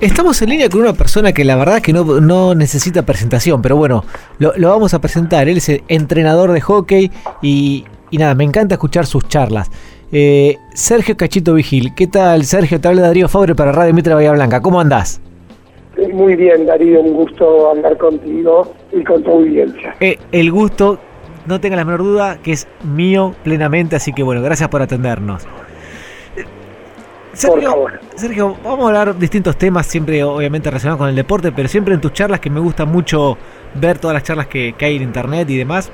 Estamos en línea con una persona que la verdad que no, necesita presentación, pero bueno, lo, vamos a presentar. Él es entrenador de hockey y, nada, me encanta escuchar sus charlas. Eh, Sergio Cachito Vigil, ¿qué tal Sergio? Te habla Darío Fabre para Radio Mitra Bahía Blanca, ¿cómo andás? Muy bien Darío, un gusto hablar contigo y con tu audiencia. Eh, el gusto, no tenga la menor duda, que es mío plenamente, así que bueno, gracias por atendernos. Sergio, vamos a hablar de distintos temas, siempre obviamente relacionados con el deporte, pero siempre en tus charlas que me gusta mucho ver todas las charlas que, hay en internet y demás.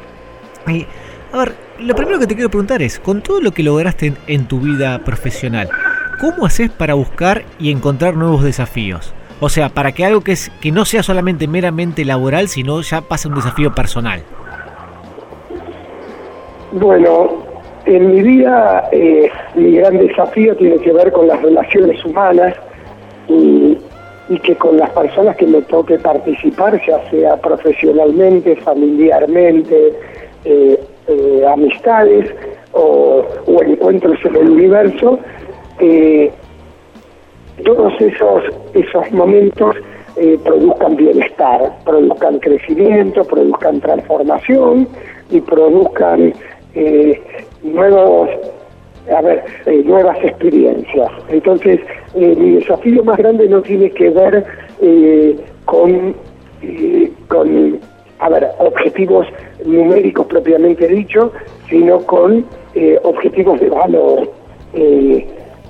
Y, a ver, lo primero que te quiero preguntar es, con todo lo que lograste en, tu vida profesional, ¿cómo haces para buscar y encontrar nuevos desafíos? O sea, para que algo que, es, que no sea solamente meramente laboral, sino ya pase un desafío personal. Bueno, en mi vida, eh, mi gran desafío tiene que ver con las relaciones humanas y, que con las personas que me toque participar, ya sea profesionalmente, familiarmente, eh, eh, amistades o, encuentros en el universo, todos esos, esos momentos produzcan bienestar, produzcan crecimiento, produzcan transformación y produzcan nuevos, a ver, eh, nuevas experiencias. Entonces, eh, mi desafío más grande no tiene que ver eh, con, con, a ver, objetivos numéricos propiamente dicho, sino con objetivos de valor.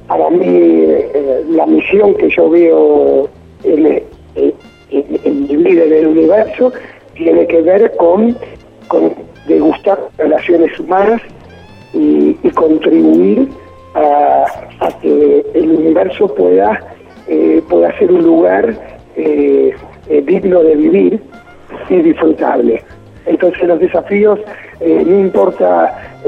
para mí, la misión que yo veo en, en, mi vida en el universo tiene que ver con, con degustar relaciones humanas y, contribuir a, que el universo pueda, eh, pueda ser un lugar eh, eh, digno de vivir y disfrutable. Entonces los desafíos, no importa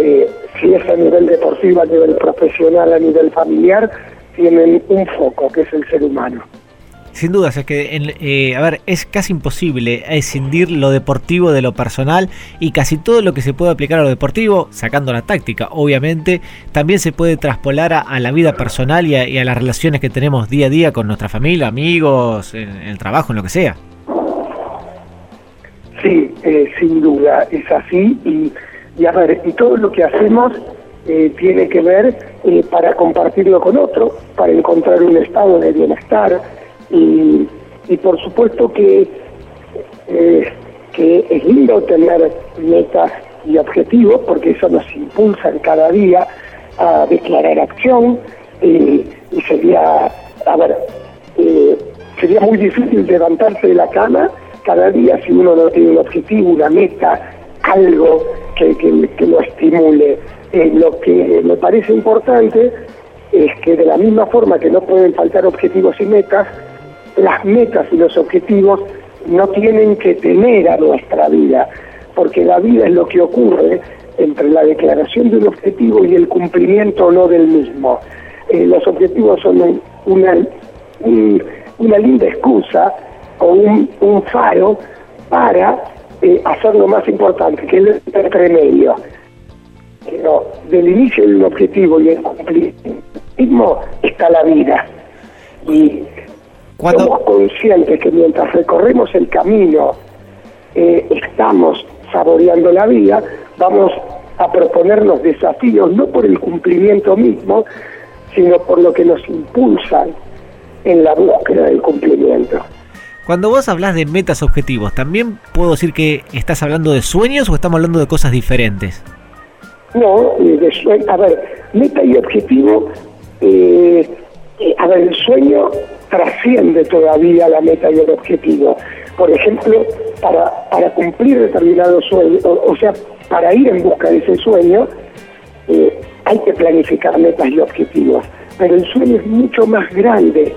si es a nivel deportivo, a nivel profesional, a nivel familiar, tienen un foco, que es el ser humano. Sin duda, es que, eh, a ver, es casi imposible escindir lo deportivo de lo personal y casi todo lo que se puede aplicar a lo deportivo, sacando la táctica, obviamente, también se puede traspolar a, la vida personal y a, las relaciones que tenemos día a día con nuestra familia, amigos, en, el trabajo, en lo que sea. Sí, eh, sin duda, es así y, a ver, y todo lo que hacemos eh, tiene que ver para compartirlo con otro, para encontrar un estado de bienestar, y, por supuesto que, eh, que es lindo tener metas y objetivos porque eso nos impulsa cada día a declarar acción y sería, a ver, eh, sería muy difícil levantarse de la cama cada día si uno no tiene un objetivo, una meta, algo que, que, lo estimule. Eh, lo que me parece importante es que de la misma forma que no pueden faltar objetivos y metas, las metas y los objetivos no tienen que tener a nuestra vida, porque la vida es lo que ocurre entre la declaración de un objetivo y el cumplimiento o no del mismo. Eh, los objetivos son una, una linda excusa o un, faro para eh, hacer lo más importante, que es el medio. Pero del inicio de un objetivo y el cumplimiento está la vida. Y somos conscientes que mientras recorremos el camino eh, estamos saboreando la vida, vamos a proponernos desafíos no por el cumplimiento mismo, sino por lo que nos impulsan en la búsqueda del cumplimiento. Cuando vos hablas de metas objetivos, ¿también puedo decir que estás hablando de sueños o estamos hablando de cosas diferentes? No, de A ver, meta y objetivo, eh, eh, a ver, el sueño trasciende todavía la meta y el objetivo. Por ejemplo, para, para cumplir determinados sueños, o, sea, para ir en busca de ese sueño, eh, hay que planificar metas y objetivos. Pero el sueño es mucho más grande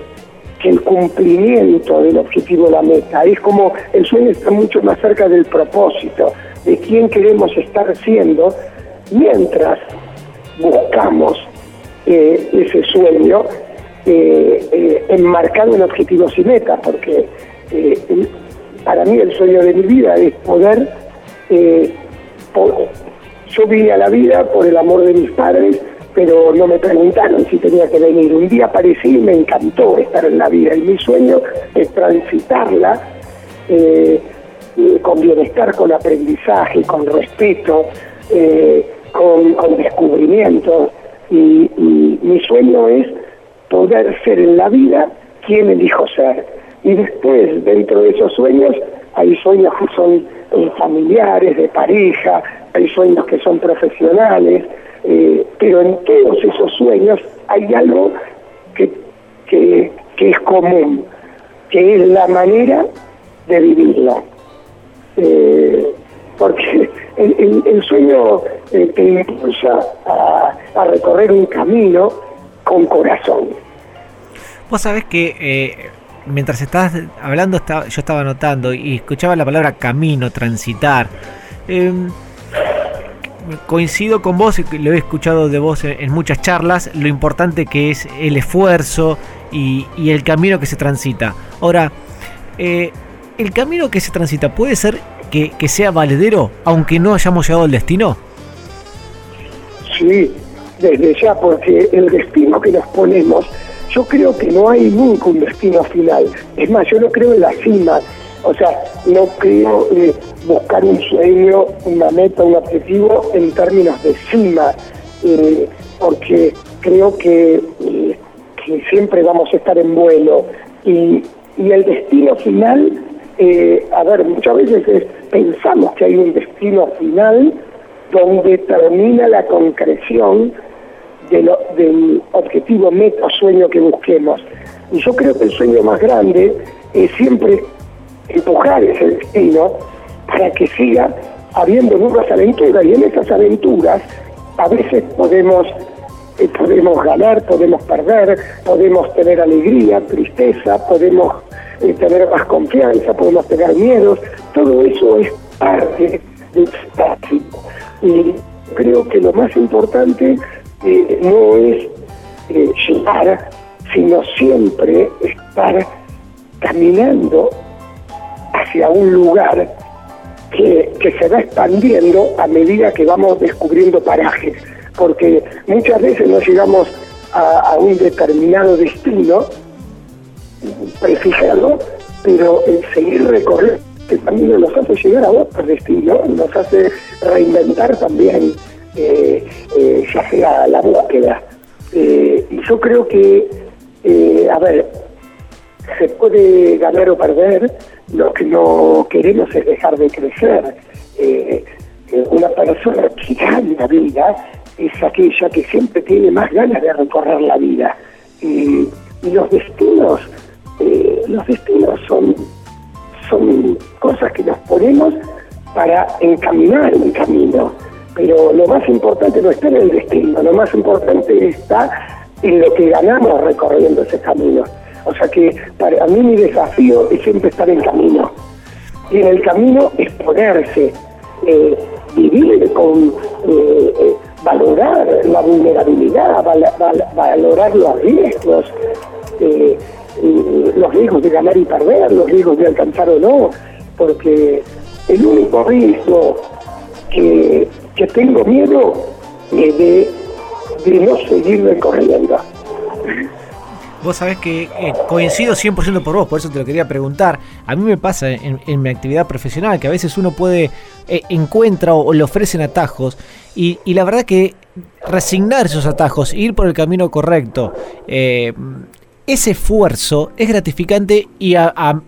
que el cumplimiento del objetivo de la meta. Es como el sueño está mucho más cerca del propósito, de quién queremos estar siendo, mientras buscamos eh, ese sueño eh, eh, enmarcado en objetivos y metas, porque eh, para mí el sueño de mi vida es poder, yo vine a la vida por el amor de mis padres pero no me preguntaron si tenía que venir. Un día aparecí y me encantó estar en la vida y mi sueño es transitarla con bienestar, con aprendizaje, con respeto, con, con, descubrimiento. Y mi sueño es poder ser en la vida quien elijo ser. Y después, dentro de esos sueños, hay sueños que son eh, familiares, de pareja, hay sueños que son profesionales, eh, pero en todos esos sueños hay algo que, que, es común, que es la manera de vivirlo. Eh, porque el, sueño te impulsa a, a, recorrer un camino con corazón. Vos sabés que mientras estabas hablando, estaba, yo estaba notando y escuchaba la palabra camino, transitar. Em, coincido con vos, lo he escuchado de vos en, muchas charlas, lo importante que es el esfuerzo y, el camino que se transita. Ahora, eh, ¿el camino que se transita puede ser que, que, sea valedero aunque no hayamos llegado al destino? Sí, desde ya, porque el destino que nos ponemos yo creo que no hay nunca un destino final. Es más, yo no creo en la cima. O sea, no creo eh, buscar un sueño, una meta, un objetivo en términos de cima, eh, porque creo que, eh, que, siempre vamos a estar en vuelo. Y, y el destino final, a ver, muchas veces pensamos que hay un destino final donde termina la concreción del objetivo, meta, sueño que busquemos. Y yo creo que el sueño más grande es siempre empujar ese destino para que siga habiendo nuevas aventuras y en esas aventuras a veces podemos eh, podemos ganar, podemos perder, podemos tener alegría, tristeza, podemos eh, tener más confianza, podemos tener miedos, todo eso es parte del tráfico. Y creo que lo más importante eh, no es eh, llegar, sino siempre estar caminando hacia un lugar que, se va expandiendo a medida que vamos descubriendo parajes, porque muchas veces no llegamos a, un determinado destino prefijado, pero el seguir recorriendo el camino nos hace llegar a otro destino, nos hace reinventar también eh, eh, ya sea la búsqueda. Eh, y yo creo que, a ver, se puede ganar o perder, lo que no queremos es dejar de crecer. una persona que gana la vida es aquella que siempre tiene más ganas de recorrer la vida. y los destinos, los destinos son, son cosas que nos ponemos para encaminar un camino pero lo más importante no está en el destino, lo más importante está en lo que ganamos recorriendo ese camino. O sea que para mí mi desafío es siempre estar en camino. Y en el camino exponerse, eh, vivir con, eh, eh, valorar la vulnerabilidad, valorar los riesgos, los riesgos de ganar y perder, los riesgos de alcanzar o no, porque el único riesgo que que tengo miedo de, no seguir recorriendo. Vos sabés que eh, coincido 100% por vos, por eso te lo quería preguntar. A mí me pasa en, mi actividad profesional que a veces uno puede, eh, encuentra o, le ofrecen atajos y, y, la verdad que resignar esos atajos, ir por el camino correcto, eh, ese esfuerzo es gratificante y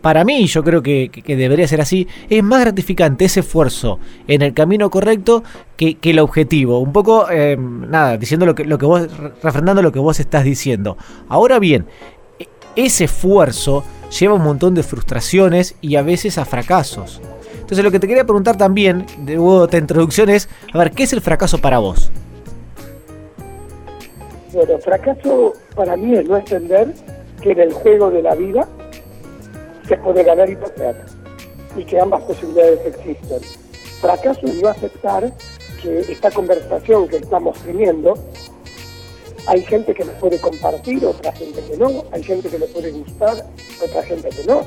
para mí, yo creo que, debería ser así, es más gratificante ese esfuerzo en el camino correcto que, el objetivo. Un poco, eh, nada, diciendo lo que, lo que vos, refrendando lo que vos estás diciendo. Ahora bien, e, ese esfuerzo lleva un montón de frustraciones y a veces a fracasos. Entonces lo que te quería preguntar también, de otra introducción es, a ver, ¿qué es el fracaso para vos? Bueno, fracaso para mí es no entender que en el juego de la vida se puede ganar y perder y que ambas posibilidades existen. Fracaso es no aceptar que esta conversación que estamos teniendo, hay gente que me puede compartir, otra gente que no, hay gente que le puede gustar, otra gente que no,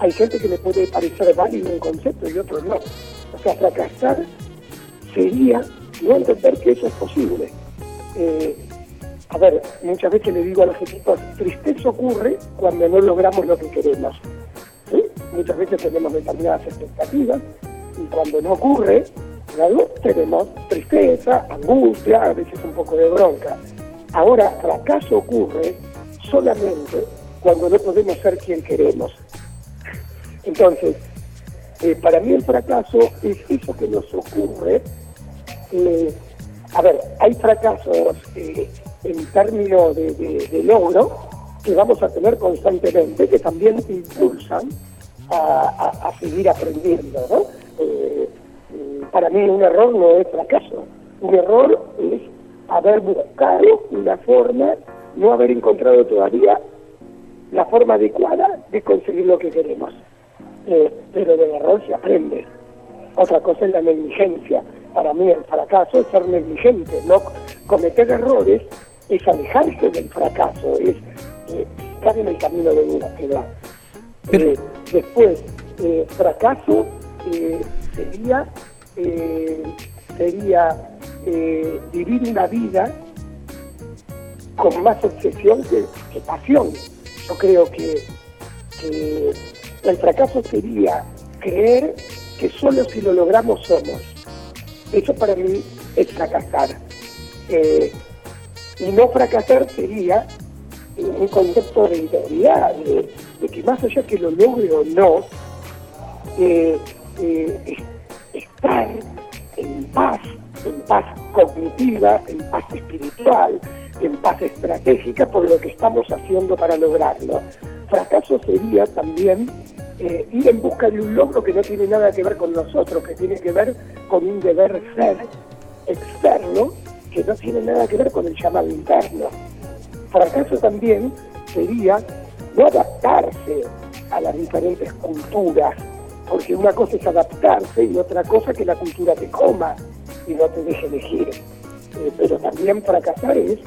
hay gente que le puede parecer válido un concepto y otro no. O sea, fracasar sería no entender que eso es posible. Eh, a ver, muchas veces le digo a los equipos, tristeza ocurre cuando no logramos lo que queremos. Muchas veces tenemos determinadas expectativas y cuando no ocurre, claro, tenemos tristeza, angustia, a veces un poco de bronca. Ahora, fracaso ocurre solamente cuando no podemos ser quien queremos. Entonces, eh, para mí el fracaso es eso que nos ocurre. Eh, a ver, hay fracasos eh, en términos de, logro que vamos a tener constantemente, que también impulsan a, seguir aprendiendo. ¿no? para mí un error no es fracaso, un error es haber buscado una forma, no haber encontrado todavía la forma adecuada de conseguir lo que queremos. Eh, pero del error se aprende. Otra cosa es la negligencia. Para mí el fracaso es ser negligente, no cometer errores es alejarse del fracaso, es eh, estar en el camino de una queda. Eh, después, fracaso sería sería vivir una vida con más obsesión que pasión yo creo que, el fracaso sería creer que solo si lo logramos somos. Eso para mí es fracasar. Eh, y no fracasar sería un concepto de integridad, de, que más allá que lo logre o no, eh, eh, estar en paz, en paz cognitiva, en paz espiritual, en paz estratégica por lo que estamos haciendo para lograrlo. Fracaso sería también eh, ir en busca de un logro que no tiene nada que ver con nosotros, que tiene que ver con un deber ser externo que no tiene nada que ver con el llamado interno. Fracaso también sería no adaptarse a las diferentes culturas, porque una cosa es adaptarse y otra cosa que la cultura te coma y no te deje elegir. Eh, pero también fracasar es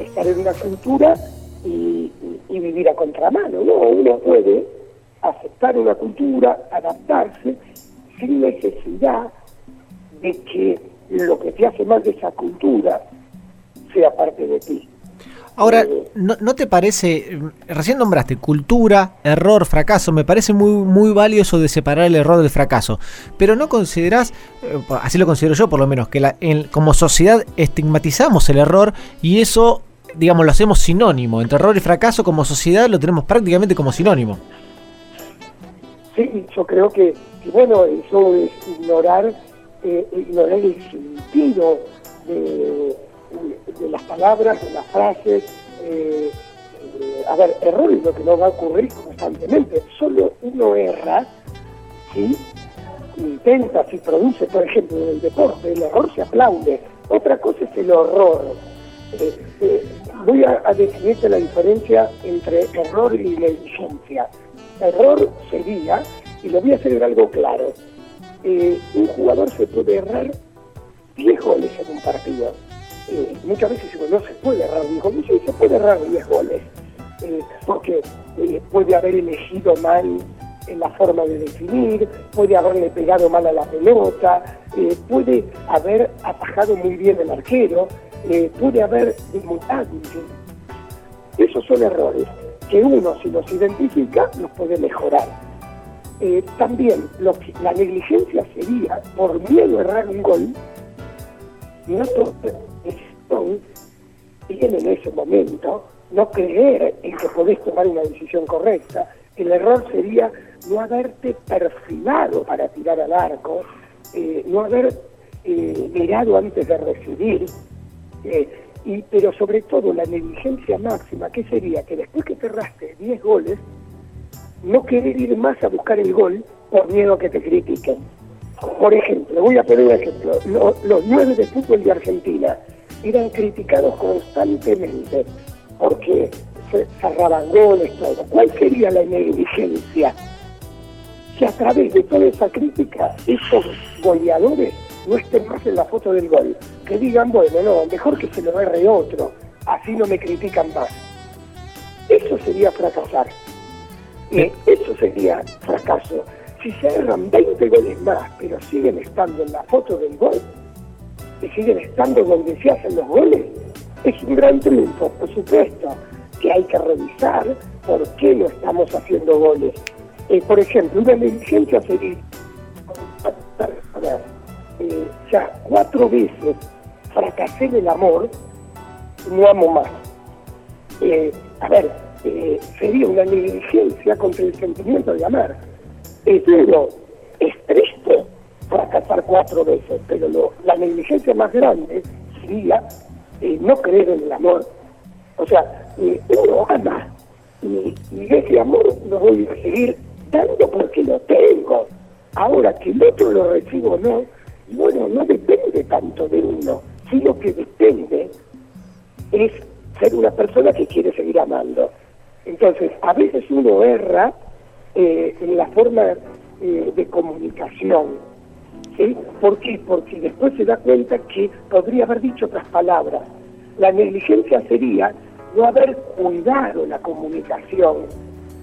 estar en una cultura y, vivir a contramano. No, uno puede aceptar una cultura, adaptarse, sin necesidad de que lo que te hace mal de esa cultura sea parte de ti. Ahora, eh, ¿no, te parece, recién nombraste cultura, error, fracaso, me parece muy, muy valioso de separar el error del fracaso, pero no considerás, eh, así lo considero yo por lo menos, que la, como sociedad estigmatizamos el error y eso, digamos, lo hacemos sinónimo, entre error y fracaso como sociedad lo tenemos prácticamente como sinónimo. Sí, yo creo que, bueno, eso es ignorar, eh, ignorar el sentido de las palabras, de las frases. Eh, eh, a ver, error es lo que no va a ocurrir constantemente. Solo uno erra si intenta, si produce, por ejemplo, en el deporte, el error se aplaude. Otra cosa es el horror. Eh, voy a, definirte la diferencia entre error y negligencia. Error sería, y lo voy a hacer algo claro, un jugador se puede errar 10 goles en un partido eh, muchas veces no se puede errar 10 goles, se puede errar 10 goles, eh, porque eh, puede haber elegido mal en la forma de definir, puede haberle pegado mal a la pelota, puede haber atajado muy bien el arquero, puede haber desmontado. Esos son errores que uno, si los identifica, los puede mejorar. También la negligencia sería, por miedo a errar un gol, no bien en ese momento, no creer en que podés tomar una decisión correcta. El error sería no haberte perfilado para tirar al arco, eh, no haber eh, mirado antes de recibir, eh, y, pero sobre todo la negligencia máxima, que sería que después que te erraste 10 goles, no querer ir más a buscar el gol por miedo a que te critiquen. Por ejemplo, voy a poner un ejemplo, los nueve de fútbol de Argentina eran criticados constantemente porque se cerraban goles, todo. ¿Cuál sería la negligencia? Que a través de toda esa crítica, esos goleadores no estén más en la foto del gol. Que digan, bueno, no, mejor que se lo erre otro, así no me critican más. Eso sería fracasar. Eso sería fracaso. Si se erran 20 goles más, pero siguen estando en la foto del gol, y siguen estando donde se hacen los goles, es un gran triunfo, por supuesto, que hay que revisar por qué no estamos haciendo goles. Eh, por ejemplo, una negligencia sería, eh, ya cuatro veces fracasé en el amor, no amo más. Eh, a ver, eh, sería una negligencia contra el sentimiento de amar. Es duro, es triste fracasar cuatro veces, pero la negligencia más grande sería eh, no creer en el amor. O sea, uno ama y, y, ese amor lo voy a seguir dando porque lo tengo. Ahora que el otro lo recibo o no, bueno, no depende tanto de uno, sino que depende es ser una persona que quiere seguir amando. Entonces, a veces uno erra eh, en la forma eh, de comunicación. ¿sí? ¿Por qué? Porque después se da cuenta que podría haber dicho otras palabras. La negligencia sería no haber cuidado la comunicación,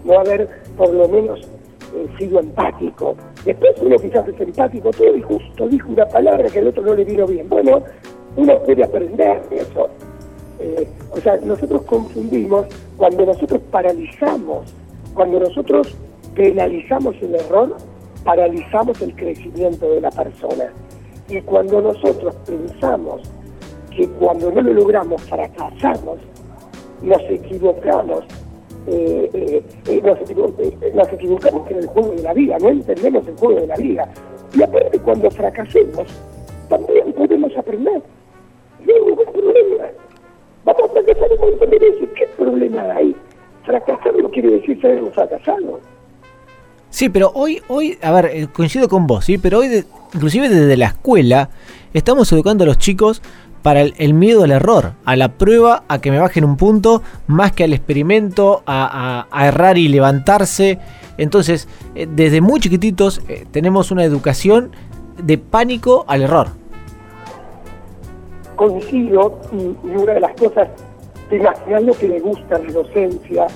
no haber por lo menos eh, sido empático. Después uno quizás es empático todo y justo dijo una palabra que al otro no le vino bien. Bueno, uno puede aprender eso. Eh, o sea, nosotros confundimos cuando nosotros paralizamos, cuando nosotros penalizamos el error, paralizamos el crecimiento de la persona. Y cuando nosotros pensamos que cuando no lo logramos fracasamos, nos equivocamos, eh, eh, eh nos, equivocamos en el juego de la vida, no entendemos el juego de la vida. Y aparte cuando fracasemos, también podemos aprender. No hay problema. Vamos a fracasar un montón de. ¿Qué problema hay? Fracasar no quiere decir ser un fracasado. Sí, pero hoy, hoy, a ver, eh, coincido con vos, ¿sí? Pero hoy, inclusive desde la escuela, estamos educando a los chicos para el, miedo al error, a la prueba, a que me bajen un punto, más que al experimento, a, errar y levantarse. Entonces, eh, desde muy chiquititos eh, tenemos una educación de pánico al error coincido y, una de las cosas, te imaginas lo que me gusta la docencia,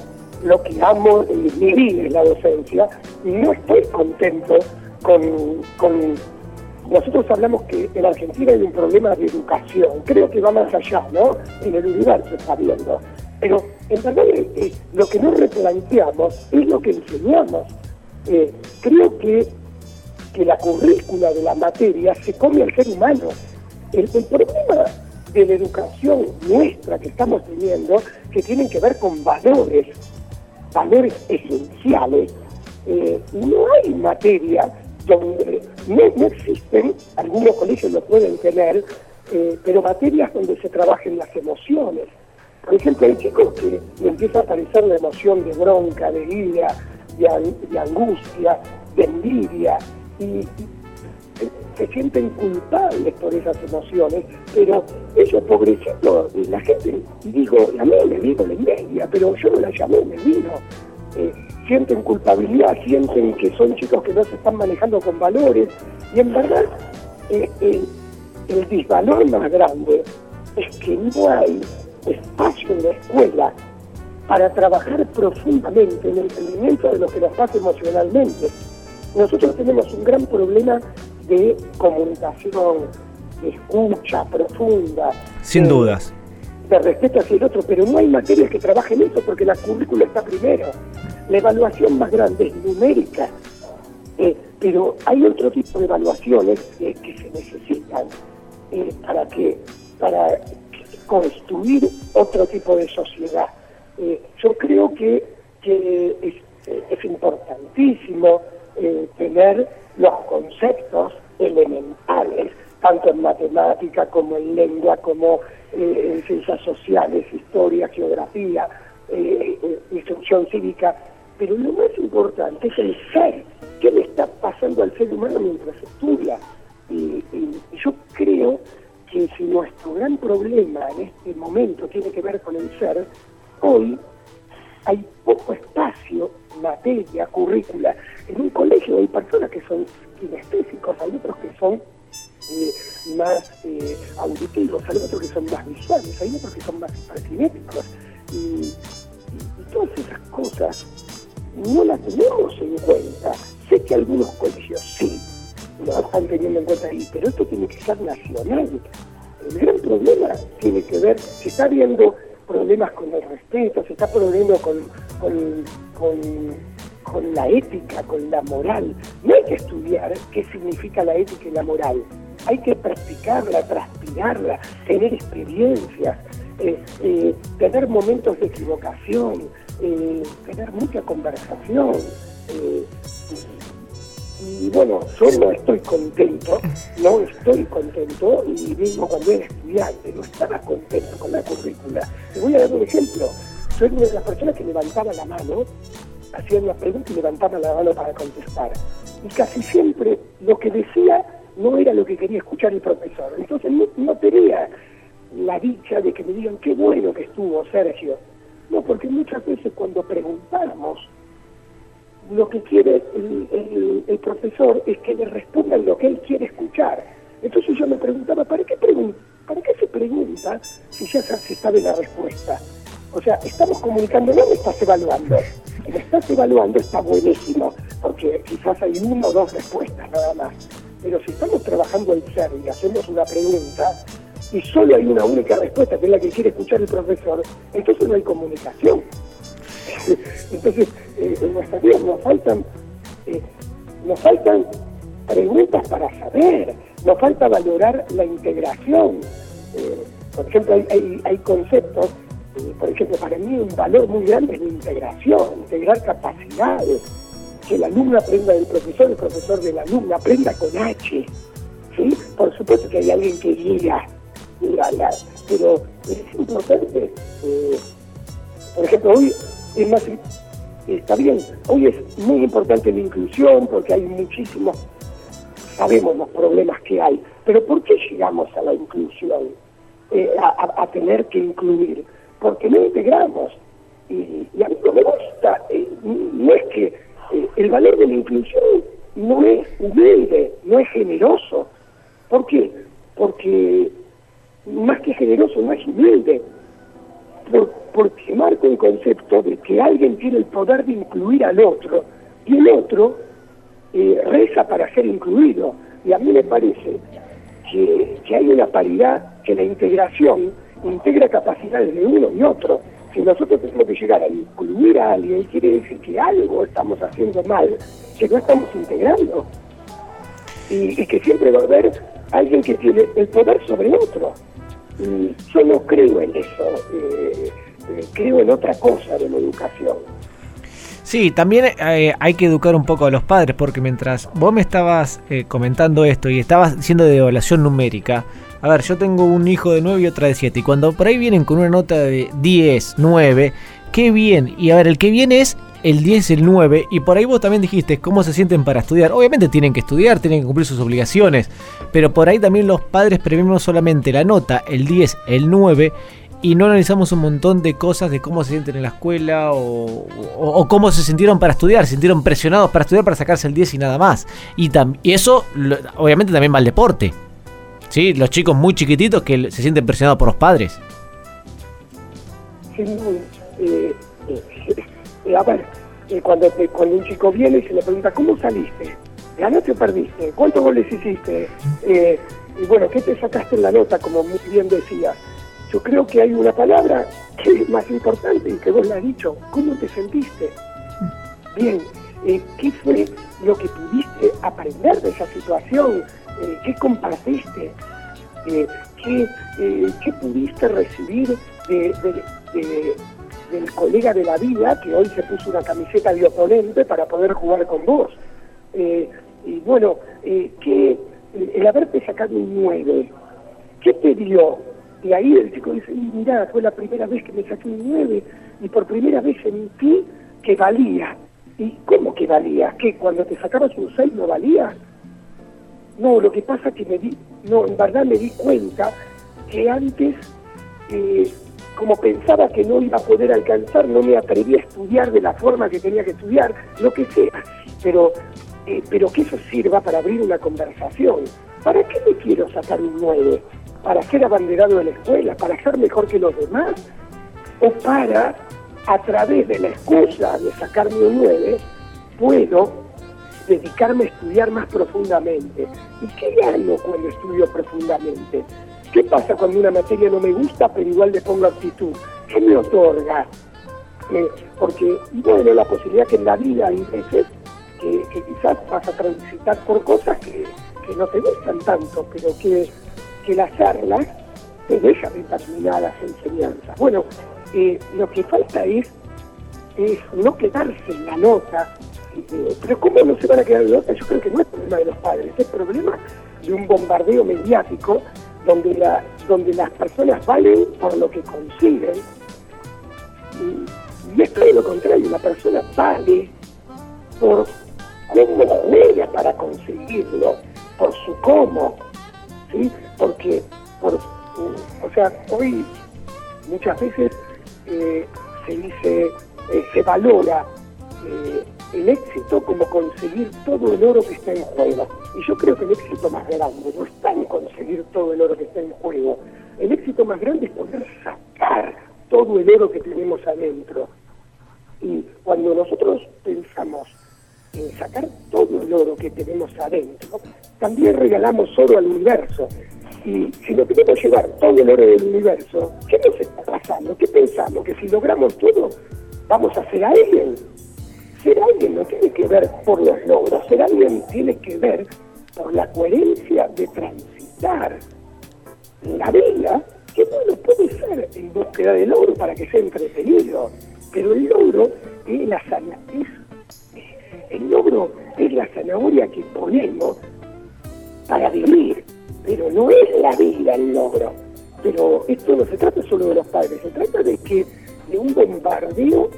lo que amo en mi vida es la docencia, y no estoy contento con, con... Nosotros hablamos que en Argentina hay un problema de educación, creo que va más allá, ¿no? En el universo está viendo. Pero en verdad eh, eh, lo que nos replanteamos es lo que enseñamos. Eh, creo que, que la currícula de la materia se come al ser humano el, problema de la educación nuestra que estamos teniendo, que tienen que ver con valores, valores esenciales, eh, no hay materia donde no, existen, algunos colegios lo pueden tener, eh, pero materias donde se trabajen las emociones. Por ejemplo, hay chicos que empieza a aparecer la emoción de bronca, de ira, de, angustia, de envidia, y se sienten culpables por esas emociones, pero ellos pobrecitos, la gente, digo, mí me vino la envidia, pero yo no la llamé, me vino. Eh, sienten culpabilidad, sienten que son chicos que no se están manejando con valores, y en verdad eh, el disvalor más grande es que no hay espacio en la escuela para trabajar profundamente en el entendimiento de lo que nos pasa emocionalmente. Nosotros tenemos un gran problema de comunicación, de escucha profunda. Sin dudas. De respeto hacia el otro, pero no hay materias que trabajen eso porque la currícula está primero. La evaluación más grande es numérica, eh, pero hay otro tipo de evaluaciones que se necesitan eh, para que para construir otro tipo de sociedad. Eh, yo creo que, que es, es importantísimo tener los conceptos elementales, tanto en matemática como en lengua, como eh, en ciencias sociales, historia, geografía, eh, eh, instrucción cívica, pero lo más importante es el ser, qué le está pasando al ser humano mientras estudia. y yo creo que si nuestro gran problema en este momento tiene que ver con el ser, hoy hay poco espacio, materia, currícula. En un colegio hay personas que son kinestésicos, hay otros que son eh, más eh, auditivos, hay otros que son más visuales, hay otros que son más cinéticos. Y, todas esas cosas no las tenemos en cuenta. Sé que algunos colegios sí lo están teniendo en cuenta ahí, pero esto tiene que ser nacional. El gran problema tiene que ver, se está viendo problemas con el respeto, se está problema con, con, con, la ética, con la moral. No hay que estudiar qué significa la ética y la moral. Hay que practicarla, transpirarla, tener experiencias, eh, eh, tener momentos de equivocación, eh, tener mucha conversación. y bueno, yo no estoy contento, no estoy contento, y mismo cuando era estudiante, no estaba contento con la currícula. Te voy a dar un ejemplo. Soy una de las personas que levantaba la mano, hacía una pregunta y levantaba la mano para contestar. Y casi siempre lo que decía no era lo que quería escuchar el profesor. Entonces no tenía la dicha de que me digan qué bueno que estuvo Sergio. No, porque muchas veces cuando preguntamos, lo que quiere el, profesor es que le respondan lo que él quiere escuchar. Entonces yo me preguntaba, ¿para qué, ¿para qué se pregunta si ya se sabe la respuesta? O sea, estamos comunicando, no me estás evaluando. Me estás evaluando está buenísimo, porque quizás hay una o dos respuestas nada más. Pero si estamos trabajando en serio y hacemos una pregunta, y solo hay una única respuesta, que es la que quiere escuchar el profesor, entonces no hay comunicación. entonces, eh, en nuestra vida nos faltan, eh, nos faltan preguntas para saber, nos falta valorar la integración. Eh, por ejemplo, hay, hay, conceptos, por ejemplo, para mí un valor muy grande es la integración, integrar capacidades, que el alumno aprenda del profesor, el profesor del alumno, aprenda con H. ¿sí? Por supuesto que hay alguien que guía, pero es importante. Eh, por ejemplo, hoy es más, está bien, hoy es muy importante la inclusión porque hay muchísimos, sabemos los problemas que hay, pero ¿por qué llegamos a la inclusión? Eh, a, tener que incluir, porque no integramos. Y, a mí no me gusta, eh, no es que el valor de la inclusión no es humilde, no es generoso. ¿Por qué? Porque más que generoso, no es humilde, porque marca un concepto de que alguien tiene el poder de incluir al otro y el otro eh, reza para ser incluido. Y a mí me parece que, hay una paridad, que la integración integra capacidades de uno y otro. Si nosotros tenemos que llegar a incluir a alguien, quiere decir que algo estamos haciendo mal, que no estamos integrando. Y, y que siempre va a haber alguien que tiene el poder sobre otro yo no creo en eso, eh, eh, creo en otra cosa de la educación. Sí, también eh, hay que educar un poco a los padres, porque mientras vos me estabas comentando esto y estabas diciendo de evaluación numérica, a ver, yo tengo un hijo de 9 y otra de 7, y cuando por ahí vienen con una nota de 10, 9, qué bien, y a ver, el que viene es el 10, el 9, y por ahí vos también dijiste cómo se sienten para estudiar. Obviamente tienen que estudiar, tienen que cumplir sus obligaciones, pero por ahí también los padres premiamos solamente la nota, el 10, el 9, y no analizamos un montón de cosas de cómo se sienten en la escuela o, cómo se sintieron para estudiar, se sintieron presionados para estudiar para sacarse el 10 y nada más. Y, y eso obviamente también va al deporte. ¿Sí? Los chicos muy chiquititos que se sienten presionados por los padres. Sí, eh, eh, a ver, eh, cuando, cuando un chico viene y se le pregunta, ¿cómo saliste? ¿Ganaste o perdiste? ¿Cuántos goles hiciste? Eh, y bueno, ¿qué te sacaste en la nota, como muy bien decías? Yo creo que hay una palabra que es más importante y que vos la has dicho. ¿Cómo te sentiste? Bien, ¿qué fue lo que pudiste aprender de esa situación? ¿Qué compartiste? ¿qué, ¿Qué pudiste recibir de, de del colega de la vida que hoy se puso una camiseta de oponente para poder jugar con vos. Eh, y bueno, eh, que el haberte sacado un 9, ¿qué te dio? Y ahí el chico dice, mira, fue la primera vez que me saqué un 9 y por primera vez sentí que valía. ¿Y cómo que valía? ¿Que cuando te sacabas un 6 no valía? No, lo que pasa que me di, no, en verdad me di cuenta que antes eh, como pensaba que no iba a poder alcanzar, no me atreví a estudiar de la forma que tenía que estudiar, lo que sea, pero, eh, pero que eso sirva para abrir una conversación. ¿Para qué me quiero sacar un 9? ¿Para ser abanderado de la escuela? ¿Para ser mejor que los demás? ¿O para, a través de la excusa de sacarme un 9, puedo dedicarme a estudiar más profundamente? ¿Y qué gano cuando estudio profundamente? ¿Qué pasa cuando una materia no me gusta, pero igual le pongo actitud? ¿Qué me otorga? Eh, porque, bueno, la posibilidad que en la vida hay veces que, quizás vas a transitar por cosas que, no te gustan tanto, pero que, que las charlas te dejan determinadas enseñanzas. Bueno, eh, lo que falta es, es no quedarse en la nota, pero ¿cómo no se van a quedar en la nota? Yo creo que no es problema de los padres, es problema de un bombardeo mediático donde, la, donde las personas valen por lo que consiguen. Y, esto es lo contrario, la persona vale por cómo juega para conseguirlo, por su cómo, Porque, por, o sea, hoy muchas veces eh, se dice, eh, se valora eh, el éxito como conseguir todo el oro que está en juego. Y yo creo que el éxito más grande no está en conseguir todo el oro que está en juego. El éxito más grande es poder sacar todo el oro que tenemos adentro. Y cuando nosotros pensamos en sacar todo el oro que tenemos adentro, también regalamos oro al universo. Y si lo queremos llevar todo el oro del universo, ¿qué nos está pasando? ¿Qué pensamos? ¿Que si logramos todo, vamos a ser alguien? Ser alguien no tiene que ver por los logros, ser alguien tiene que ver por la coherencia de transitar la vida, que bueno, puede ser en búsqueda de logro para que sea entretenido, pero el logro es la sana, el logro es la zanahoria que ponemos para vivir, pero no es la vida el logro. Pero esto no se trata solo de los padres, se trata de que de un bombardeo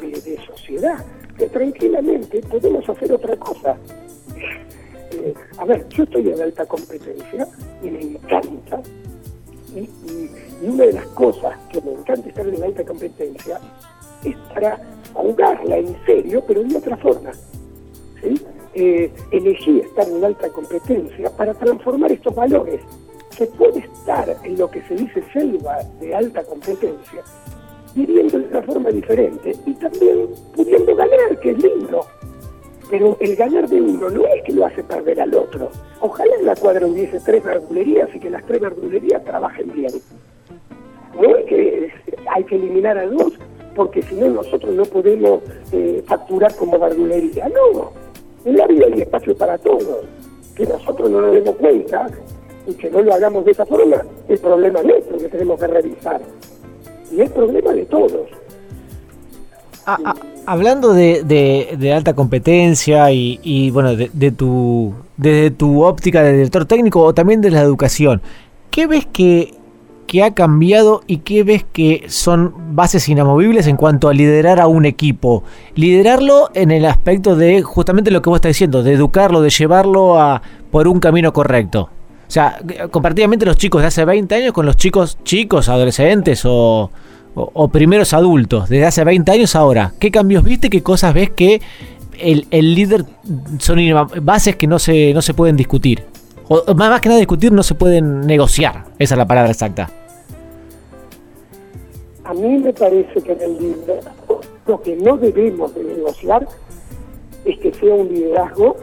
de sociedad que tranquilamente podemos hacer otra cosa. Eh, a ver, yo estoy en alta competencia y me encanta. Y, una de las cosas que me encanta estar en alta competencia es para jugarla en serio, pero de otra forma. ¿sí? Eh, elegí estar en alta competencia para transformar estos valores. Se puede estar en lo que se dice selva de alta competencia viviendo de una forma diferente y también pudiendo ganar, que es lindo. Pero el ganar de uno no es que lo hace perder al otro. Ojalá en la cuadra hubiese tres verdulerías y que las tres verdulerías trabajen bien. No es que hay que eliminar a dos porque si no nosotros no podemos eh, facturar como verdulería. No, en la vida hay espacio para todos. Que nosotros no nos demos cuenta y que no lo hagamos de esa forma, es problema nuestro que tenemos que revisar y es problema de todos. Ah, ah, hablando de, alta competencia y, bueno, de, tu, desde tu óptica de director técnico o también de la educación, ¿qué ves que, ha cambiado y qué ves que son bases inamovibles en cuanto a liderar a un equipo? Liderarlo en el aspecto de justamente lo que vos estás diciendo, de educarlo, de llevarlo a, por un camino correcto. O sea, comparativamente los chicos de hace 20 años con los chicos chicos, adolescentes o, primeros adultos, desde hace 20 años ahora, ¿qué cambios viste? ¿Qué cosas ves que el, líder son bases que no se, no se pueden discutir? O más, que nada discutir, no se pueden negociar. Esa es la palabra exacta. A mí me parece que en el liderazgo lo que no debemos de negociar es que sea un liderazgo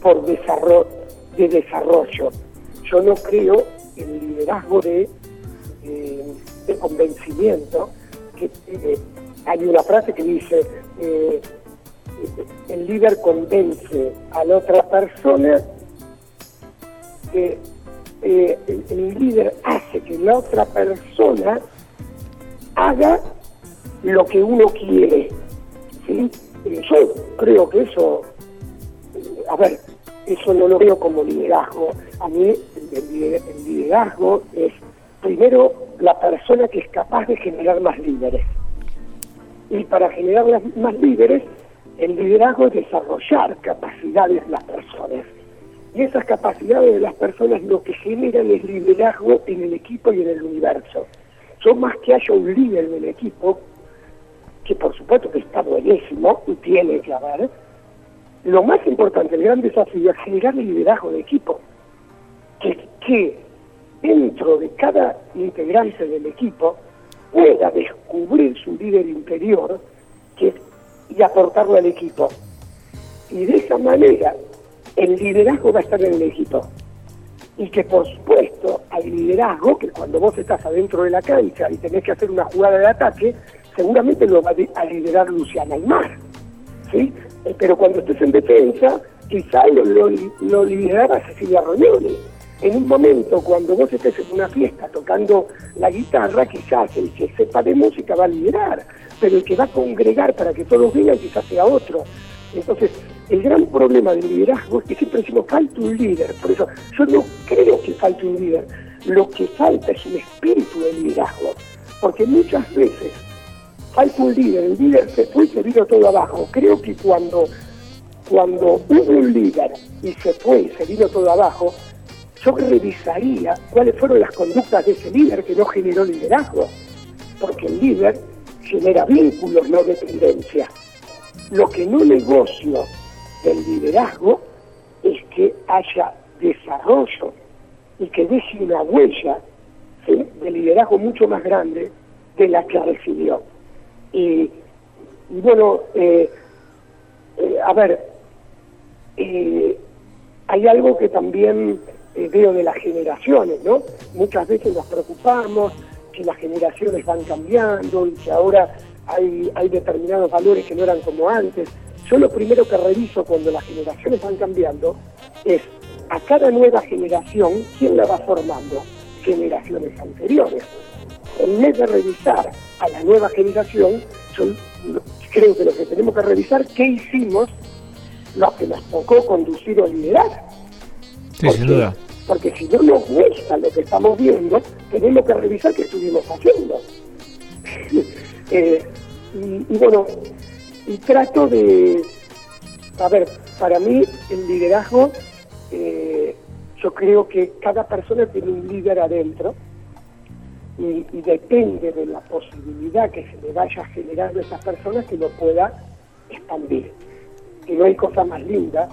por desarrollo, de desarrollo yo no creo en liderazgo de, eh, convencimiento. Que, eh, hay una frase que dice, eh, el líder convence a la otra persona, el, el líder hace que la otra persona haga lo que uno quiere. ¿sí? Yo creo que eso, a ver, eso no lo veo como liderazgo. A mí el, liderazgo es primero la persona que es capaz de generar más líderes. Y para generar más líderes, el liderazgo es desarrollar capacidades de las personas. Y esas capacidades de las personas lo que generan es liderazgo en el equipo y en el universo. Son más que haya un líder en el equipo, que por supuesto que está buenísimo y tiene que haber, lo más importante, el gran desafío es generar liderazgo de equipo que, dentro de cada integrante del equipo pueda descubrir su líder interior que, y aportarlo al equipo. Y de esa manera el liderazgo va a estar en el equipo. Y que por supuesto al liderazgo, que cuando vos estás adentro de la cancha y tenés que hacer una jugada de ataque, seguramente lo va a liderar Luciana Aymar. ¿sí? Eh, pero cuando estés en defensa, quizá lo, lo, lo Cecilia Rognoni. En un momento, cuando vos estés en una fiesta tocando la guitarra, quizás el que sepa de música va a liderar, pero el que va a congregar para que todos vengan quizás sea otro. Entonces, el gran problema del liderazgo es que siempre decimos falta un líder. Por eso, yo no creo que falte un líder. Lo que falta es un espíritu de liderazgo. Porque muchas veces falta un líder, el líder se fue y se vino todo abajo. Creo que cuando, cuando hubo un líder y se fue y se vino todo abajo, yo revisaría cuáles fueron las conductas de ese líder que no generó liderazgo. Porque el líder genera vínculos, no dependencia. Lo que no negocio del liderazgo es que haya desarrollo y que deje una huella de liderazgo mucho más grande de la que recibió. Y, bueno, eh, eh, a ver, eh, hay algo que también veo de las generaciones, ¿no? Muchas veces nos preocupamos que las generaciones van cambiando y que ahora hay, hay determinados valores que no eran como antes. Yo lo primero que reviso cuando las generaciones van cambiando es a cada nueva generación, ¿quién la va formando? Generaciones anteriores. En vez de revisar a la nueva generación, yo creo que lo que tenemos que revisar, ¿qué hicimos los que nos tocó conducir o liderar? Sí, sin duda. Porque si no nos gusta lo que estamos viendo, tenemos que revisar qué estuvimos haciendo. Eh, y, bueno, y trato de, a ver, para mí el liderazgo, eh, yo creo que cada persona tiene un líder adentro, y, depende de la posibilidad que se le vaya generando a esas personas que lo pueda expandir. Y no hay cosa más linda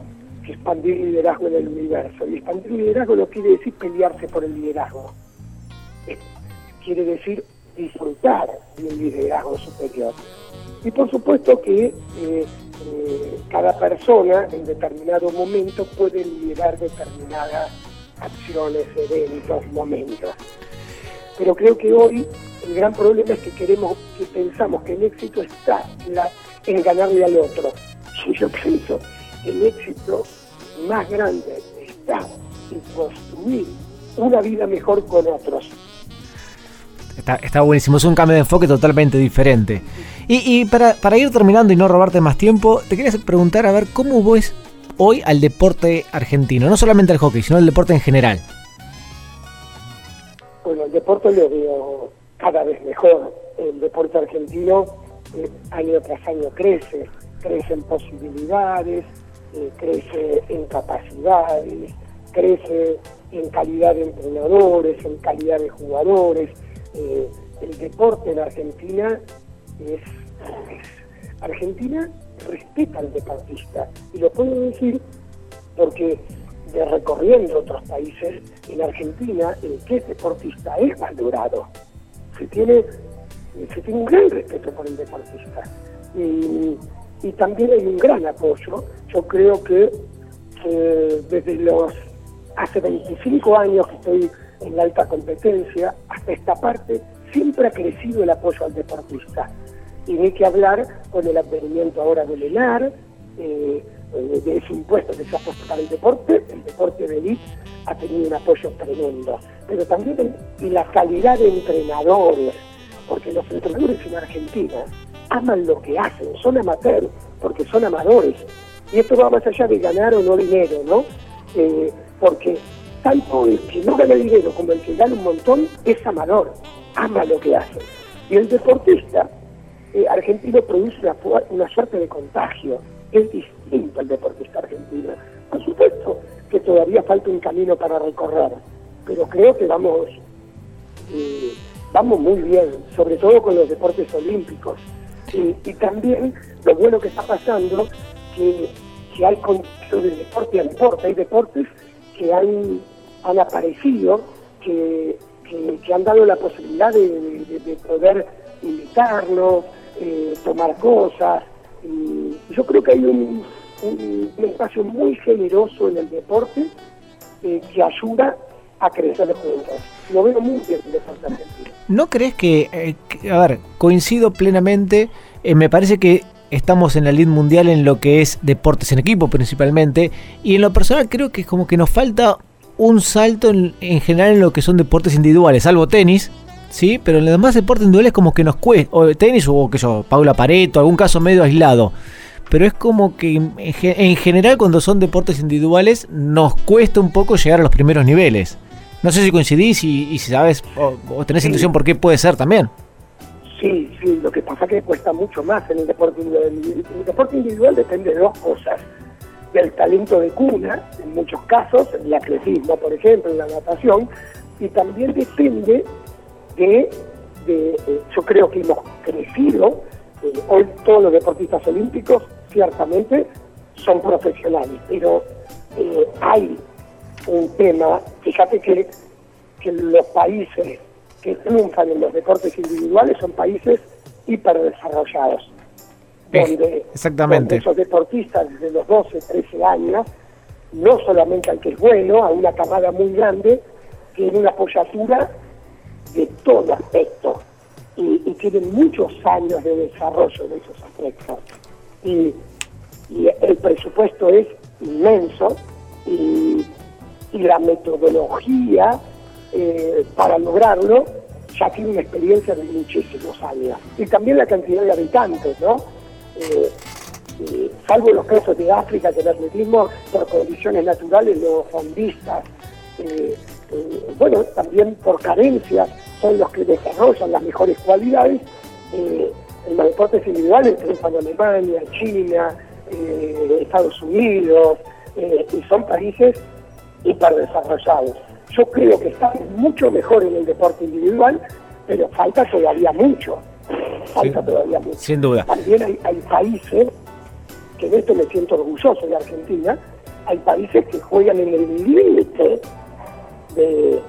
que expandir liderazgo en el universo. Y expandir liderazgo no quiere decir pelearse por el liderazgo. quiere decir disfrutar de liderazgo superior. Y por supuesto que eh, eh, cada persona en determinado momento puede liderar determinadas acciones, eventos, momentos. Pero creo que hoy el gran problema es que queremos, que pensamos que el éxito está en, ganarle al otro. Y yo pienso que el éxito más grande está en construir una vida mejor con otros. Está, está buenísimo, es un cambio de enfoque totalmente diferente. Y, para, para, ir terminando y no robarte más tiempo, te quería preguntar a ver cómo ves hoy al deporte argentino, no solamente al hockey, sino al deporte en general. Bueno, el deporte lo veo cada vez mejor. El deporte argentino eh, año tras año crece, crece en posibilidades, eh, crece en capacidades, crece en calidad de entrenadores, en calidad de jugadores. Eh, el deporte en Argentina es, es, Argentina respeta al deportista y lo puedo decir porque de recorriendo otros países, en Argentina el que es deportista es valorado. Se tiene, se tiene un gran respeto por el deportista. Y, también hay un gran apoyo. Yo creo que, desde los hace 25 años que estoy en la alta competencia, hasta esta parte, siempre ha crecido el apoyo al deportista. Y hay que hablar con el advenimiento ahora del ENAR, eh, eh, de ese impuesto que se ha puesto para el deporte, el deporte de élite ha tenido un apoyo tremendo. Pero también la calidad de entrenadores, porque los entrenadores en Argentina aman lo que hacen, son amateurs, porque son amadores. Y esto va más allá de ganar o no dinero, ¿no? Eh, porque tanto el que no gana dinero como el que gana un montón es amador, ama lo que hace. Y el deportista eh, argentino produce una, una suerte de contagio es distinto al deportista argentino. Por supuesto que todavía falta un camino para recorrer, pero creo que vamos, eh, vamos muy bien, sobre todo con los deportes olímpicos. Y, también lo bueno que está pasando, que, que hay contexto de deporte a deporte, hay deportes que han, han aparecido, que, que, han dado la posibilidad de, poder invitarnos, eh, tomar cosas, yo creo que hay un, espacio muy generoso en el deporte eh, que ayuda a crecer juntos. Lo veo muy bien el deporte argentino. ¿No crees que, eh, a ver, coincido plenamente, eh, me parece que estamos en la lid mundial en lo que es deportes en equipo principalmente, y en lo personal creo que es como que nos falta un salto en, general en lo que son deportes individuales, salvo tenis, ¿sí? Pero en los demás deportes individuales como que nos cuesta, o tenis o que yo, Paula Pareto, algún caso medio aislado. Pero es como que en general cuando son deportes individuales nos cuesta un poco llegar a los primeros niveles. No sé si coincidís y, si sabes o, tenés intuición por qué puede ser también. Sí, sí, lo que pasa es que cuesta mucho más en el deporte individual. El deporte individual depende de dos cosas. Del talento de cuna, en muchos casos, en el atletismo, por ejemplo, en la natación, y también depende de, eh, yo creo que hemos crecido, eh, hoy todos los deportistas olímpicos ciertamente son profesionales, pero eh, hay un tema, fíjate que, que los países que triunfan en los deportes individuales son países hiperdesarrollados. Donde, Exactamente. esos deportistas desde los 12, 13 años, no solamente al que es bueno, a una camada muy grande, tiene una apoyatura de todo aspecto y, tienen muchos años de desarrollo de esos aspectos. Y, y el presupuesto es inmenso y y la metodología eh, para lograrlo ya tiene una experiencia de muchísimos años. Y también la cantidad de habitantes, ¿no? Eh, eh, salvo los casos de África, que el atletismo por condiciones naturales, los fondistas, bueno, también por carencias, son los que desarrollan las mejores cualidades. en los deportes individuales triunfan Alemania, China, Estados Unidos, y son países hiperdesarrollados. Yo creo que estamos mucho mejor en el deporte individual, pero falta todavía mucho. Falta todavía mucho. Sin duda. También hay, países, que de esto me siento orgulloso de Argentina, hay países que juegan en el límite de,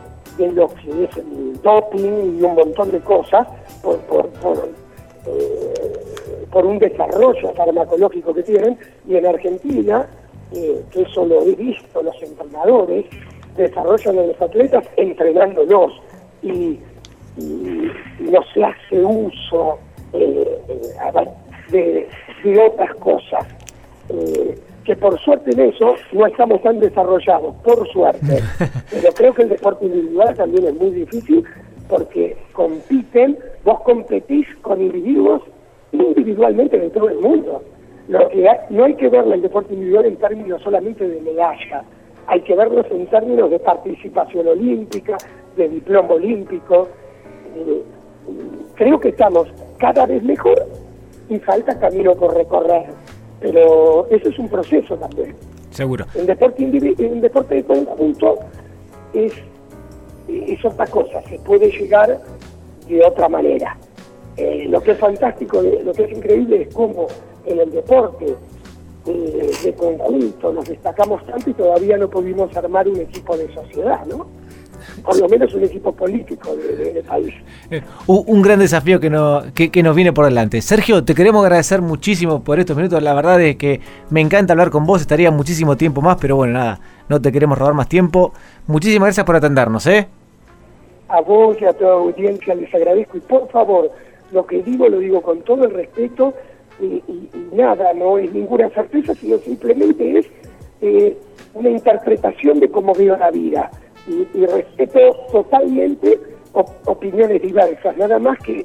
lo que es el doping y un montón de cosas por, por, por, eh, por un desarrollo farmacológico que tienen, y en Argentina que eso lo he visto, los entrenadores desarrollan a los atletas entrenándolos y, no se hace uso eh, eh, de, otras cosas. Eh, que por suerte en eso no estamos tan desarrollados, por suerte. Pero creo que el deporte individual también es muy difícil porque compiten, vos competís con individuos individualmente de todo el mundo no hay que verlo el deporte individual en términos solamente de medalla, hay que verlos en términos de participación olímpica, de diploma olímpico. Eh, creo que estamos cada vez mejor y falta camino por recorrer, pero eso es un proceso también. Seguro. El deporte, en deporte de conjunto es, es otra cosa, se puede llegar de otra manera. Eh, lo que es fantástico, lo que es increíble es cómo en el deporte eh, de conjunto nos destacamos tanto y todavía no pudimos armar un equipo de sociedad, ¿no? Por lo menos un equipo político del país. Eh, un gran desafío que, no, que, nos viene por delante. Sergio, te queremos agradecer muchísimo por estos minutos. La verdad es que me encanta hablar con vos. Estaría muchísimo tiempo más, pero bueno, nada, no te queremos robar más tiempo. Muchísimas gracias por atendernos, ¿eh? A vos y a toda audiencia les agradezco y por favor, lo que digo lo digo con todo el respeto y, nada, no es ninguna certeza, sino simplemente es eh, una interpretación de cómo veo la vida. Y, respeto totalmente opiniones diversas, nada más que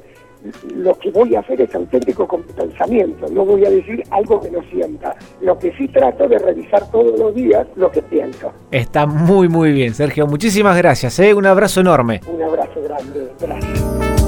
lo que voy a hacer es auténtico con pensamiento, no voy a decir algo que no sienta. Lo que sí trato de revisar todos los días lo que pienso. Está muy muy bien, Sergio. Muchísimas gracias, ¿eh? un abrazo enorme. Un abrazo grande, gracias.